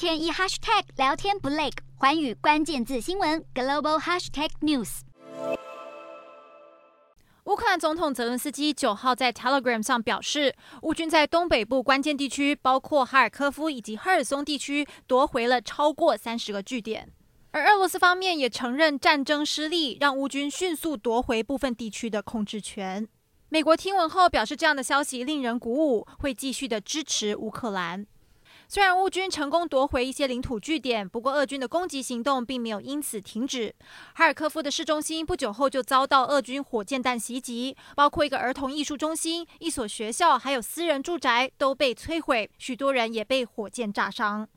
天一 hashtag 聊天不累，寰宇关键字新闻 global hashtag news。乌克兰总统泽伦斯基九号在 Telegram 上表示，乌军在东北部关键地区，包括哈尔科夫以及赫尔松地区，夺回了超过三十个据点。而俄罗斯方面也承认战争失利，让乌军迅速夺回部分地区的控制权。美国听闻后表示，这样的消息令人鼓舞，会继续的支持乌克兰。虽然乌军成功夺回一些领土据点，不过俄军的攻击行动并没有因此停止。哈尔科夫的市中心不久后就遭到俄军火箭弹袭击，包括一个儿童艺术中心、一所学校，还有私人住宅都被摧毁，许多人也被火箭炸伤。